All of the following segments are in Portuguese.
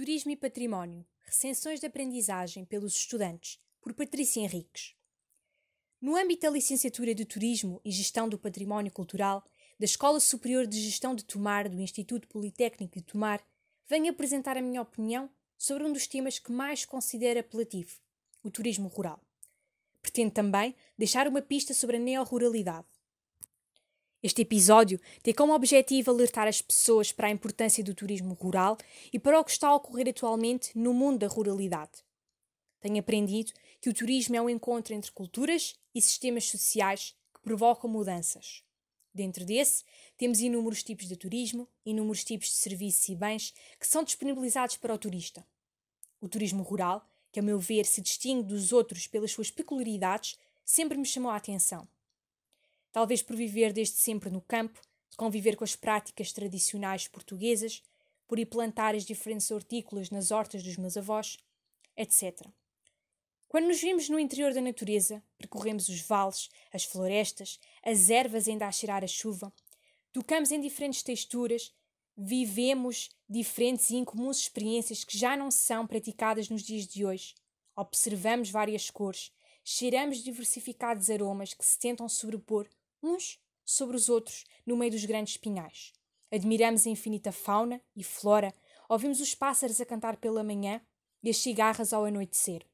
Turismo e Património Recensões de Aprendizagem pelos Estudantes, por Patrícia Henriques. No âmbito da Licenciatura de Turismo e Gestão do Património Cultural da Escola Superior de Gestão de Tomar do Instituto Politécnico de Tomar, venho apresentar a minha opinião sobre um dos temas que mais considero apelativo, o turismo rural. Pretendo também deixar uma pista sobre a neoruralidade. Este episódio tem como objetivo alertar as pessoas para a importância do turismo rural e para o que está a ocorrer atualmente no mundo da ruralidade. Tenho aprendido que o turismo é um encontro entre culturas e sistemas sociais que provocam mudanças. Dentro desse, temos inúmeros tipos de turismo, inúmeros tipos de serviços e bens que são disponibilizados para o turista. O turismo rural, que a meu ver se distingue dos outros pelas suas peculiaridades, sempre me chamou a atenção talvez por viver desde sempre no campo, de conviver com as práticas tradicionais portuguesas, por ir plantar as diferentes hortícolas nas hortas dos meus avós, etc. Quando nos vimos no interior da natureza, percorremos os vales, as florestas, as ervas ainda a cheirar a chuva, tocamos em diferentes texturas, vivemos diferentes e incomuns experiências que já não são praticadas nos dias de hoje. Observamos várias cores, cheiramos diversificados aromas que se tentam sobrepor uns sobre os outros no meio dos grandes pinhais. Admiramos a infinita fauna e flora, ouvimos os pássaros a cantar pela manhã e as cigarras ao anoitecer.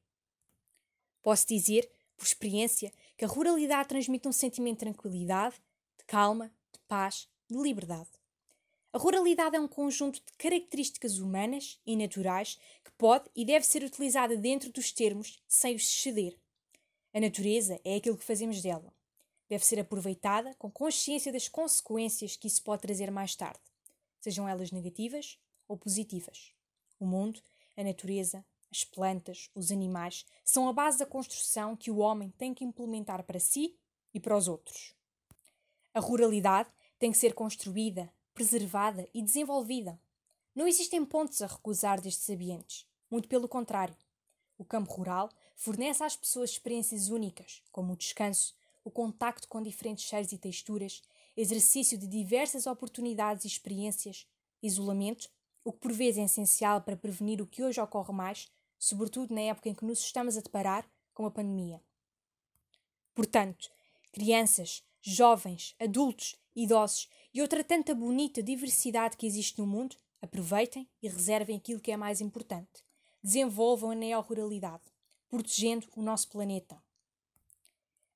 Posso dizer, por experiência, que a ruralidade transmite um sentimento de tranquilidade, de calma, de paz, de liberdade. A ruralidade é um conjunto de características humanas e naturais que pode e deve ser utilizada dentro dos termos sem os exceder. A natureza é aquilo que fazemos dela deve ser aproveitada com consciência das consequências que isso pode trazer mais tarde, sejam elas negativas ou positivas. O mundo, a natureza, as plantas, os animais são a base da construção que o homem tem que implementar para si e para os outros. A ruralidade tem que ser construída, preservada e desenvolvida. Não existem pontos a recusar destes ambientes, muito pelo contrário. O campo rural fornece às pessoas experiências únicas, como o descanso, o contacto com diferentes cheiros e texturas, exercício de diversas oportunidades e experiências, isolamento, o que por vezes é essencial para prevenir o que hoje ocorre mais, sobretudo na época em que nos estamos a deparar com a pandemia. Portanto, crianças, jovens, adultos, idosos e outra tanta bonita diversidade que existe no mundo, aproveitem e reservem aquilo que é mais importante. Desenvolvam a neoruralidade, protegendo o nosso planeta.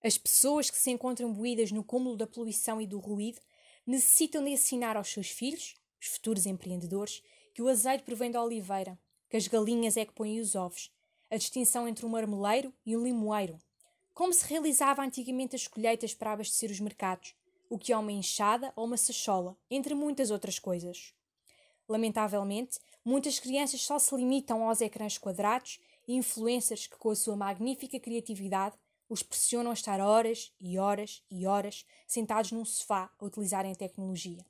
As pessoas que se encontram buídas no cúmulo da poluição e do ruído necessitam de ensinar aos seus filhos, os futuros empreendedores, que o azeite provém da oliveira, que as galinhas é que põem os ovos, a distinção entre um marmeleiro e um limoeiro, como se realizava antigamente as colheitas para abastecer os mercados, o que é uma enxada ou uma sachola, entre muitas outras coisas. Lamentavelmente, muitas crianças só se limitam aos ecrãs quadrados e influencers que, com a sua magnífica criatividade, os pressionam a estar horas e horas e horas sentados num sofá a utilizarem a tecnologia.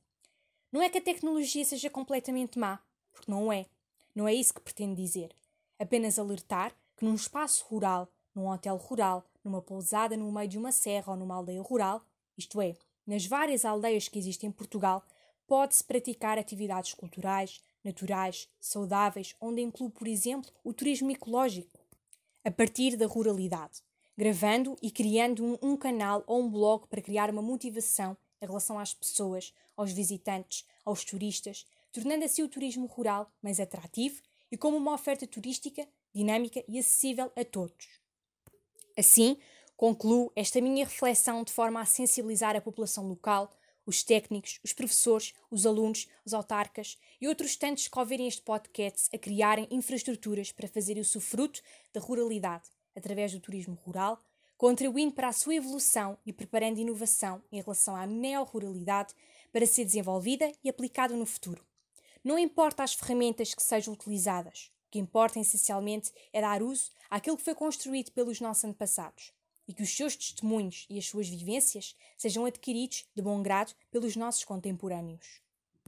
Não é que a tecnologia seja completamente má, porque não é. Não é isso que pretendo dizer. Apenas alertar que num espaço rural, num hotel rural, numa pousada no meio de uma serra ou numa aldeia rural, isto é, nas várias aldeias que existem em Portugal, pode-se praticar atividades culturais, naturais, saudáveis, onde inclui, por exemplo, o turismo ecológico, a partir da ruralidade gravando e criando um, um canal ou um blog para criar uma motivação em relação às pessoas, aos visitantes, aos turistas, tornando assim o turismo rural mais atrativo e como uma oferta turística dinâmica e acessível a todos. Assim, concluo esta minha reflexão de forma a sensibilizar a população local, os técnicos, os professores, os alunos, os autarcas e outros tantos que ouvirem este podcast a criarem infraestruturas para fazer o fruto da ruralidade através do turismo rural, contribuindo para a sua evolução e preparando inovação em relação à neoruralidade para ser desenvolvida e aplicada no futuro. Não importa as ferramentas que sejam utilizadas, o que importa essencialmente é dar uso àquilo que foi construído pelos nossos antepassados e que os seus testemunhos e as suas vivências sejam adquiridos de bom grado pelos nossos contemporâneos.